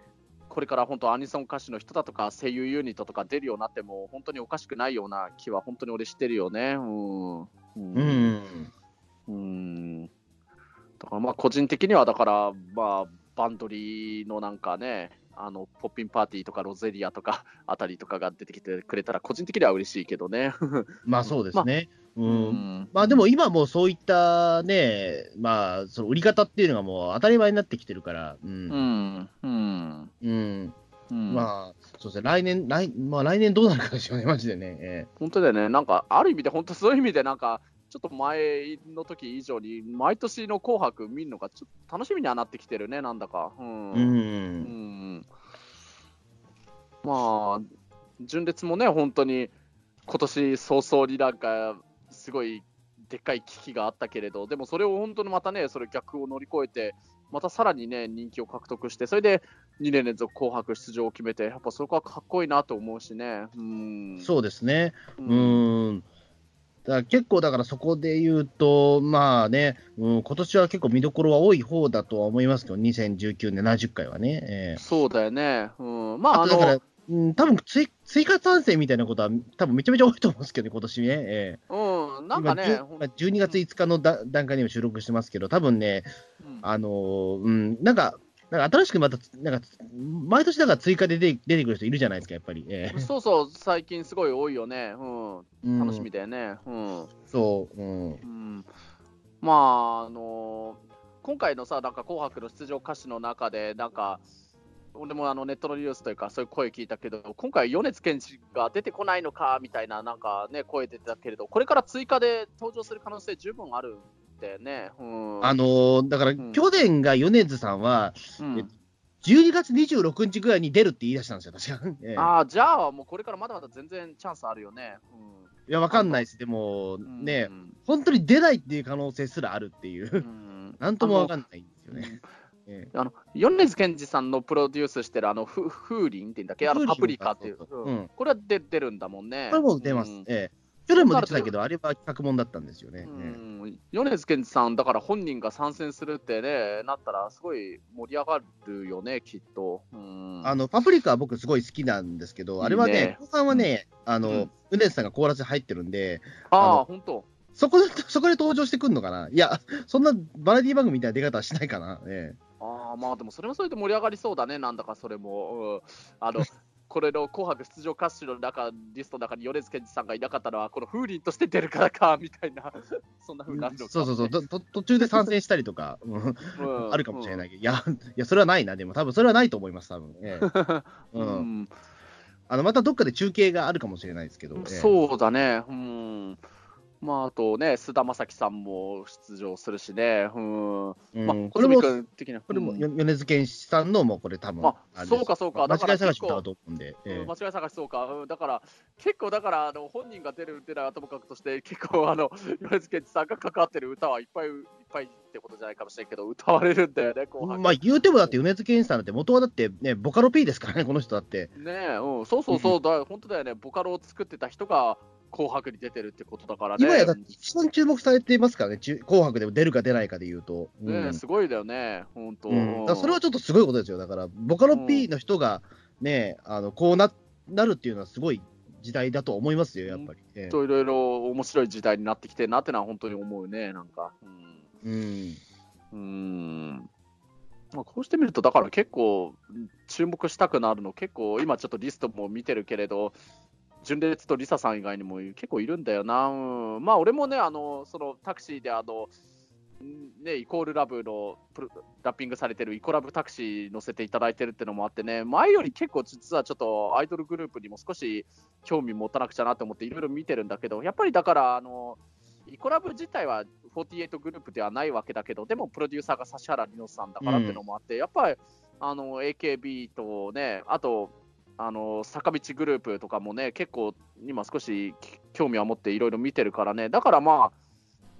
これから本当、アニソン歌手の人だとか、声優ユニットとか出るようになっても、本当におかしくないような気は、本当に俺してるよね。うん。うえうん。うん。だからまあ個人的には、だから、まあ、バンドリーのなんかね、あのポッピンパーティーとかロゼリアとか <laughs> あたりとかが出てきてくれたら、個人的には嬉しいけどね。<laughs> まあそうですね。うん。んまあでも今もうそういったね、まあ、その売り方っていうのがもう当たり前になってきてるから、う。うんん。うん。うん。うんまあ、そうですね、来年、来まあ来年どうなるかですよね、マジでね。え本当だよね、なんか、ある意味で、本当そういう意味で、なんか、ちょっと前の時以上に、毎年の紅白見るのが、ちょっと楽しみにはなってきてるね、なんだか。うん。えう。うんんまあ、純烈もね、本当に、今年早々になんか、すごいでっかい危機があったけれど、でもそれを本当にまたね、それ逆を乗り越えて、またさらにね、人気を獲得して、それで2年連続紅白出場を決めて、やっぱそこはかっこいいなと思うしね。うん。そうですね。うう。ん。だから結構、だからそこで言うと、まあね、うん、今年は結構見どころは多い方だとは思いますけど、2019年70回はね。ええそうだよね。うん。まあ、あだからの、、うん、多分追追加参戦みたいなことは、多分めちゃめちゃ多いと思うんですけどね、今年ね。ええうん、なんかね、今10 12月5日のだ段階にも収録してますけど、多分ね、うんあのーうん、なんか、なんか新しくまた、なんか、毎年だから追加で出て出てくる人いるじゃないですか、やっぱり。ええそうそう、最近すごい多いよね。うん。うん楽しみだよね。うん。そう、うん。うん、まあ、あの今回のさ、なんか紅白の出場歌手の中で、なんか、俺もあのネットのニュースというか、そういう声聞いたけど、今回、米津玄師が出てこないのかみたいな、なんかね、声出てたけれど、これから追加で登場する可能性、十分あるんだよね。うん、あのーだから、ん。去年が米津さんは、うん。12月26日ぐらいに出るって言い出したんですよ、確か。ええああ、じゃあ、もうこれからまだまだ全然チャンスあるよね。いや、わかんないです。でも、うん、ねう、ん。本当に出ないっていう可能性すらあるっていう。う、ん。<laughs> なんともわかんないんですよね。<laughs> ええ。あの米津玄師さんのプロデュースしてるあのフ風鈴っていうんだっけ？あのパプリカっていう。そうんうん。これは出出るんだもんね。これも出ます。うん。ええ去年も出てたけど、あれは企画もんだったんですよね。米津玄師さん、だから本人が参戦するってね、なったら、すごい盛り上がるよね、きっと。うんあのパプリカは僕すごい好きなんですけど、あれはね後半はね、あのうん、米津さんがコーラスに入ってるんで、あああ、本当。そこで、そこで登場してくるのかな？いや、そんなバラエティ番組みたいな出方はしないかな？ええああ、まあでもそれもそれで盛り上がりそうだね、なんだかそれも。うん、あのこれの紅白出場歌手の中リストの中に米津玄師さんがいなかったのは、この風鈴として出るからかみたいな、<laughs> そんな風になるのか、そうそうそう、途中で参戦したりとか、うんうん。あるかもしれないけど、いや、いや、それはないな、でも、多分それはないと思います、多分、ええ。う <laughs> うんん。あのまたどっかで中継があるかもしれないですけど、ええ。そうだね、うん。まあ、あとね、菅田将暉さんも出場するしね、うん。うん。まあ、これも的な。これも、うん。よ米津玄師さんのもこれ多分まあそうかそうか。間だから違い探し結構歌うと思うんで、ええ。間違い探しそうか、うん、だから結構だからあの本人が出る出ないはともかくとして結構あの米津玄師さんが関わってる歌はいっぱいいっぱいってことじゃないかもしれんけど歌われるんだよね紅白まあ言うてもだって米津玄師さんだって元はだってね、ボカロ P ですからね、この人だって。ねえ、うん、そうそうそう。<laughs> だ本当だよね。ボカロを作ってた人が紅白に出てるってことだからね。今やだって一番注目されてますからね、中紅白でも出るか出ないかで言うと。うん。すごいだよね。本当、うん。それはちょっとすごいことですよ。だから、ボカロ P の人がね、あのこうななるっていうのはすごい時代だと思いますよ、やっぱり。ええ。といろいろ面白い時代になってきてるなってのは本当に思うねなんか。うん。うん。うーん。まあ、こうしてみると、だから結構、うん注目したくなるの、結構、今ちょっとリストも見てるけれど、純烈とリサさん以外にも結構いるんだよな、うん。まあ、俺もね、あのそのタクシーであのね、イコールラブのラッピングされてるイコラブタクシー乗せていただいてるってのもあってね、前より結構実はちょっとアイドルグループにも少し興味持たなくちゃなと思っていろいろ見てるんだけど、やっぱりだから、あの、イコラブ自体は48グループではないわけだけど、でもプロデューサーが指原莉乃さんだからってのもあって、やっぱりあの AKB とね、あと、あの坂道グループとかもね、結構今少し興味は持っていろいろ見てるからね、だからまあ、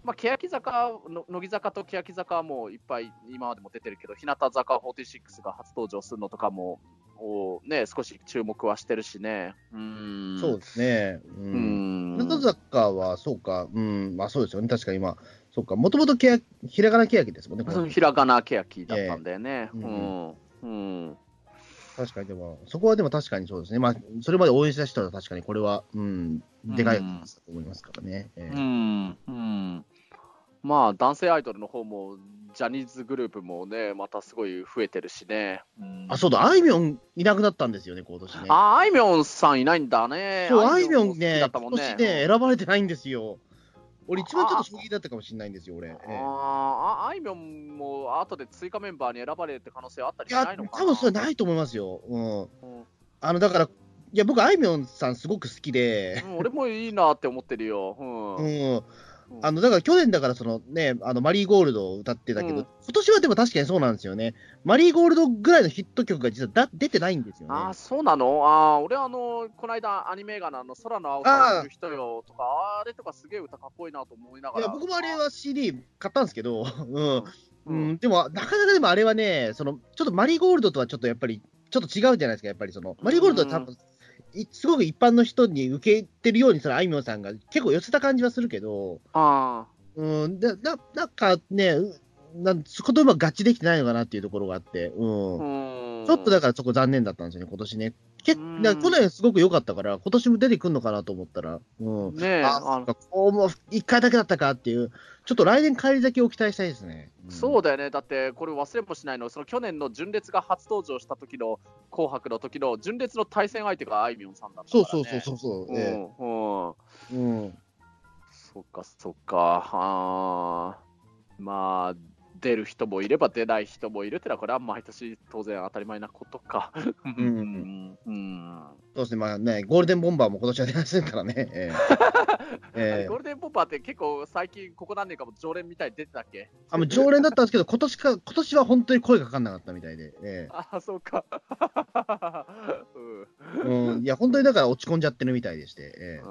まあ、欅坂の、乃木坂と欅坂はもういっぱい今までも出てるけど、日向坂46が初登場するのとかも、おね、少し注目はしてるしね。うんそうですね。う。うんん。日向坂は、そうか、うん、まあそうですよね。確かに今、そうか、もともとひらがなけやきですもんね。ひらがな欅だったんだよね。ええうん。うん。確かに、でも、そこはでも確かにそうですね。まあ、それまで応援した人は確かにこれは、うん、でかいこと思いますからね。ええうん。うん。まあ、男性アイドルの方も、ジャニーズグループもね、またすごい増えてるしね。うんあ、そうだ、あいみょんいなくなったんですよね、今年ね。あ、あいみょんさんいないんだね。そう、あいみょんね、今年ね、選ばれてないんですよ。俺、一番ちょっと衝撃だったかもしれないんですよ、俺。ええあーああいみょんも後で追加メンバーに選ばれるって可能性はあったりしないのかな？多分それないと思いますよ。うん。うんあの、だから、いや、僕、あいみょんさんすごく好きで、うん俺もいいなって思ってるよ。うんうん。あの、だから去年だからそのね、あの、マリーゴールドを歌ってたけど、うん今年はでも確かにそうなんですよね。マリーゴールドぐらいのヒット曲が実はだ出てないんですよね。あーそうなの？あー俺あの、この間アニメ映画のあの空の青さする人よとか、あれとかすげえ歌かっこいいなと思いながら。いや、僕もあれは CD 買ったんですけど、<laughs> うん。ううんん、でも、なかなかでもあれはね、その、ちょっとマリーゴールドとはちょっとやっぱり、ちょっと違うじゃないですか、やっぱりその、マリーゴールドは多分、いすごく一般の人に受けてるように、そのあいみょんさんが結構寄せた感じはするけど、あうん、でななんかね、なんそことうまく合致できてないのかなっていうところがあって、うん。うんちょっとだからそこ残念だったんですよね、今年ね。けうんだ去年すごく良かったから、今年も出てくるのかなと思ったら、うん。ねえ、あ、あこうも1回だけだったかっていう、ちょっと来年返り咲きを期待したいですね。んそうだよね、だってこれ忘れもしないの、その去年の純烈が初登場した時の紅白の時の純烈の対戦相手があいみょんさんだったから、ね。そうそうそうそうそう。うん、えうん。えうん。そっか、そっか。あーまあ、出る人もいれば出ない人もいるってのは、これは毎年当然当たり前なことか。うんん。うん。そうですね、まあね、ゴールデンボンバーも今年は出ませんからね。ええ <laughs> えゴールデンポッパーって結構最近、ここ何年かも常連みたいに出てたっけ？あもう常連だったんですけど、今年か、今年は本当に声かかんなかったみたいで。えああ、そうか。<laughs> うんえうん、いや、本当にだから落ち込んじゃってるみたいでして。ええう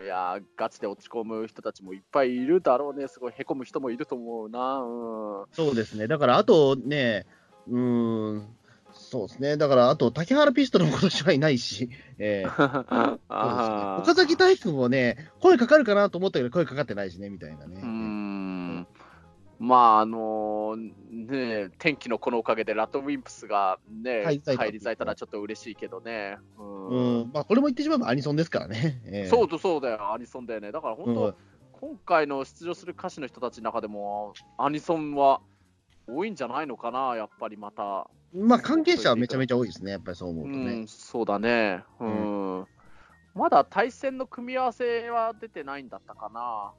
ん、いや、ガチで落ち込む人たちもいっぱいいるだろうね、すごいへこむ人もいると思うな。うん、そうですね。だから、あとね、うーん、そうですね。だから、あと、竹原ピストルも今年はいないし、<laughs> ええ。<laughs> そうですね。岡崎体育もね、声かかるかなと思ったけど、声かかってないしね、みたいなね。うん、まあ、あのね、天気のこのおかげでラッドウィンプスがね、入り咲いたらちょっと嬉しいけどね。うん。うん、まあ、これも言ってしまえばアニソンですからね。<laughs> ええ。そうとそうだよ、アニソンだよね。だから本当、うん。今回の出場する歌手の人たちの中でも、アニソンは多いんじゃないのかな、やっぱりまた。まあ、関係者はめちゃめちゃ多いですね、やっぱりそう思うとうね。ん、そうだね。うん。まだ対戦の組み合わせは出てないんだったかな。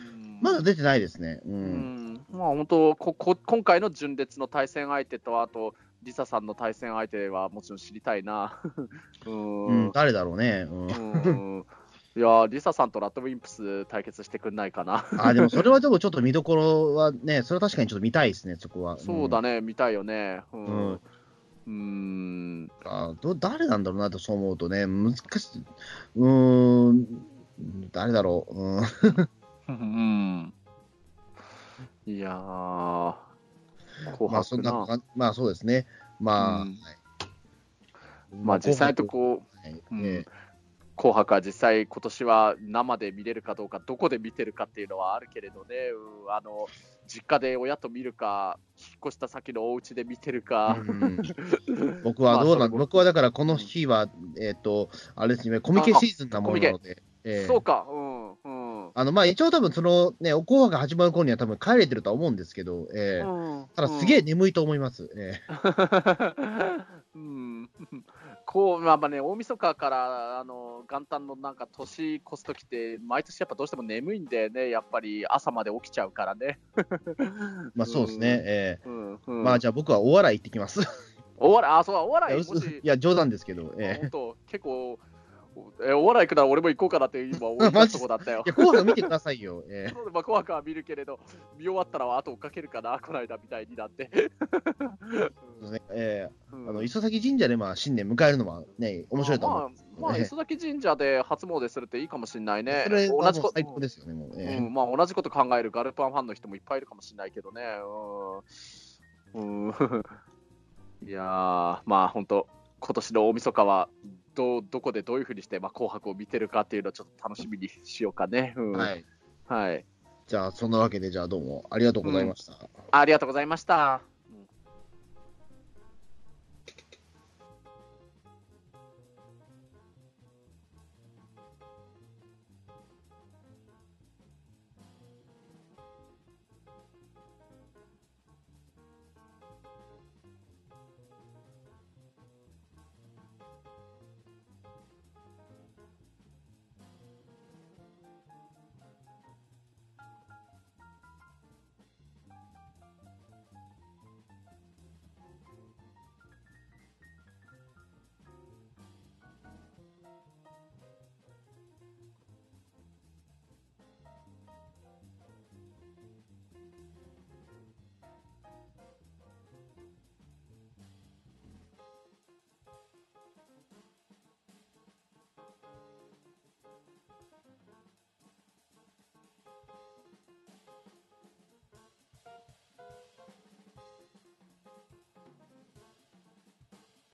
うんまだ出てないですね。う。うんん、まあ本当ここ、今回の純烈の対戦相手と、あと、リサさんの対戦相手はもちろん知りたいな。うん。うん、誰だろうね。うんうんいやーリサさんとラッドウィンプス対決してくんないかな。あ、でもそれはでもちょっと見どころはね、それは確かにちょっと見たいですね、そこは。<laughs> そうだね、見たいよね。う。うんん。うーん。あど誰なんだろうなとそう思うとね、難しい。うーん、誰だろう。うん、うん。いやー、紅まあ、そん白な。まあそうですね。まあ、うんはいまあ実際のとこ、はいうんえ紅白は実際今年は生で見れるかどうか、どこで見てるかっていうのはあるけれどね、うんあの実家で親と見るか、引っ越した先のお家で見てるえか。うん。<laughs> 僕はどうなん、まあ僕はだからこの日は、えっ、と、あれですね、コミケシーズンなものなので、ええ。そうか、うん、うん。あの、まあ一応多分そのね、お紅白始まる頃には多分帰れてるとは思うんですけど、ええ。うんただすげえ眠いと思います。ええ。<laughs> うん、紅こう、まあまあね、大晦日からあの元旦のなんか年越すときって、毎年やっぱどうしても眠いんでね、やっぱり朝まで起きちゃうからね。<laughs> まあそうですね。えうん。えうん、まあじゃあ僕はお笑い行ってきます。お笑い、あ、そう、おい笑い、い、や冗談ですけど、ええ本当、結構、えお笑い行くなら俺も行こうかなって今思い <laughs> 出すとこだったよい。や、紅白見てくださいよ。<laughs> えそうまあ、怖くは見るけれど、見終わったら後追っかけるかな、この間みたいになって。えそうですねえうんえあの磯崎神社でまあ新年迎えるのはね、面白いと思う。まあ、磯崎神社で初詣するっていいかもしれないね。それ同じこはもう最高ですよね、もう。ええうんまあ、同じこと考えるガルパンファンの人もいっぱいいるかもしれないけどね。うん。うん、<laughs> いやー、まあ本当、今年の大晦日はど、どこでどういうふうにして、まあ、紅白を見てるかっていうのをちょっと楽しみにしようかね。うん、。はいい。はい。じゃあ、そんなわけで、じゃあどうもありがとうございました。ありがとうございました。